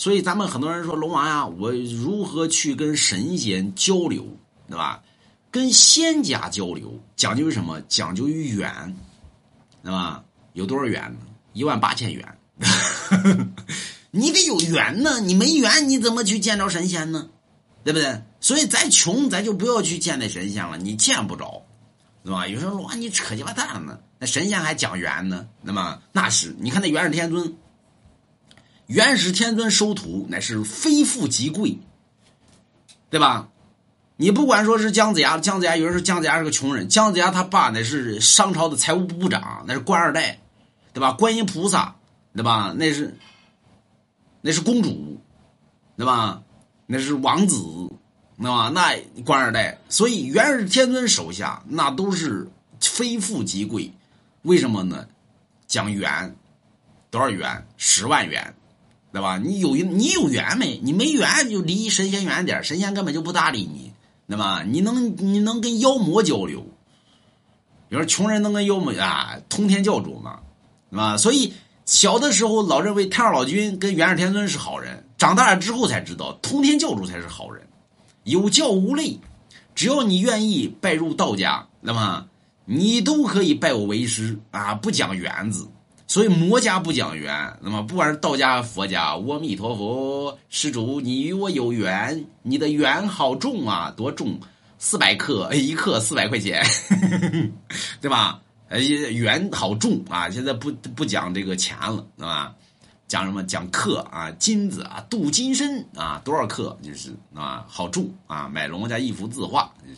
所以咱们很多人说龙王呀，我如何去跟神仙交流，对吧？跟仙家交流讲究于什么？讲究于缘，对吧？有多少缘呢？一万八千元。你得有缘呢，你没缘你怎么去见着神仙呢？对不对？所以咱穷咱就不要去见那神仙了，你见不着，对吧？有人说哇，你扯鸡巴蛋呢？那神仙还讲缘呢？那么那是你看那元始天尊，元始天尊收徒乃是非富即贵，对吧？你不管说是姜子牙，姜子牙有人说姜子牙是个穷人，姜子牙他爸那是商朝的财务部部长，那是官二代，对吧？观音菩萨，对吧？那是。那是公主，对吧？那是王子，对吧？那官二代，所以元始天尊手下那都是非富即贵。为什么呢？讲元，多少元？十万元，对吧？你有你有缘没？你没缘就离神仙远点，神仙根本就不搭理你，对吧？你能你能跟妖魔交流？比如说穷人能跟妖魔啊，通天教主嘛，对吧？所以。小的时候老认为太上老君跟元始天尊是好人，长大了之后才知道通天教主才是好人。有教无类，只要你愿意拜入道家，那么你都可以拜我为师啊！不讲缘字，所以魔家不讲缘。那么不管是道家、佛家，阿弥陀佛，施主，你与我有缘，你的缘好重啊，多重？四百克，一克四百块钱，对吧？呃，缘好重啊！现在不不讲这个钱了，是吧？讲什么？讲克啊，金子啊，镀金身啊，多少克就是啊，好重啊！买龙家一幅字画。